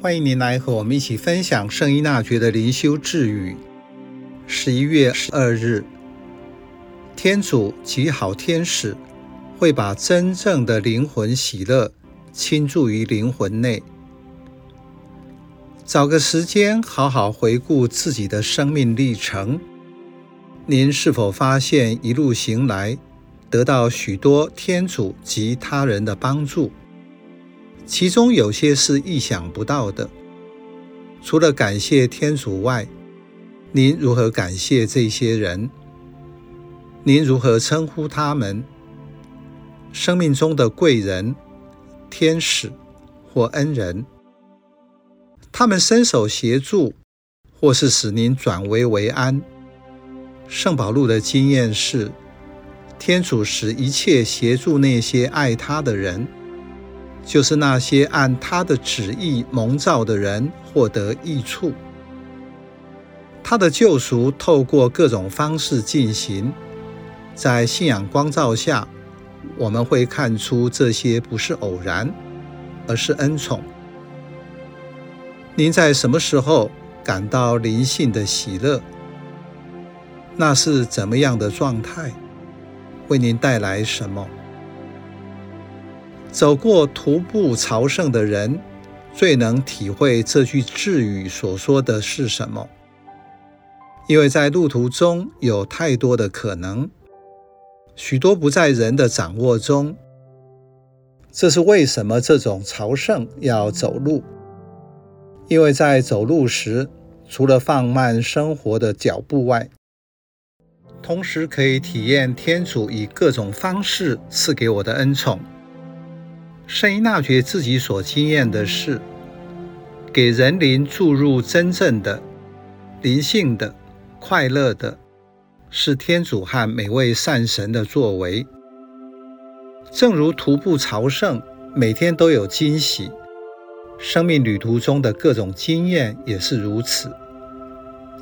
欢迎您来和我们一起分享圣依纳爵的灵修智语。十一月十二日，天主及好天使会把真正的灵魂喜乐倾注于灵魂内。找个时间，好好回顾自己的生命历程。您是否发现一路行来，得到许多天主及他人的帮助？其中有些是意想不到的。除了感谢天主外，您如何感谢这些人？您如何称呼他们？生命中的贵人、天使或恩人，他们伸手协助，或是使您转危为安。圣保禄的经验是，天主使一切协助那些爱他的人。就是那些按他的旨意蒙召的人获得益处。他的救赎透过各种方式进行，在信仰光照下，我们会看出这些不是偶然，而是恩宠。您在什么时候感到灵性的喜乐？那是怎么样的状态？为您带来什么？走过徒步朝圣的人，最能体会这句智语所说的是什么。因为在路途中有太多的可能，许多不在人的掌握中。这是为什么这种朝圣要走路？因为在走路时，除了放慢生活的脚步外，同时可以体验天主以各种方式赐给我的恩宠。圣依纳爵自己所经验的是，给人灵注入真正的灵性的快乐的，是天主和每位善神的作为。正如徒步朝圣，每天都有惊喜，生命旅途中的各种经验也是如此，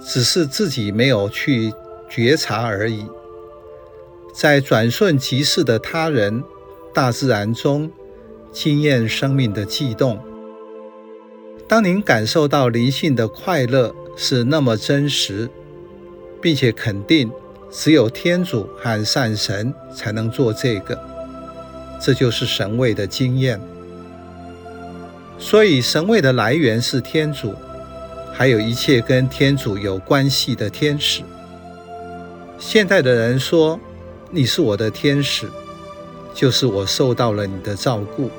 只是自己没有去觉察而已。在转瞬即逝的他人、大自然中。经验生命的悸动。当您感受到灵性的快乐是那么真实，并且肯定只有天主和善神才能做这个，这就是神位的经验。所以，神位的来源是天主，还有一切跟天主有关系的天使。现代的人说：“你是我的天使，就是我受到了你的照顾。”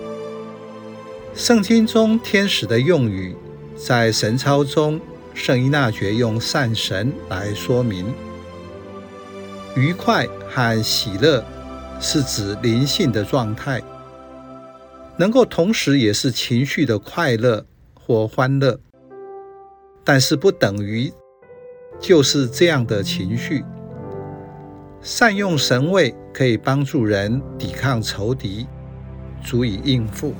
圣经中天使的用语，在神操中，圣依纳爵用善神来说明。愉快和喜乐是指灵性的状态，能够同时也是情绪的快乐或欢乐，但是不等于就是这样的情绪。善用神位可以帮助人抵抗仇敌，足以应付。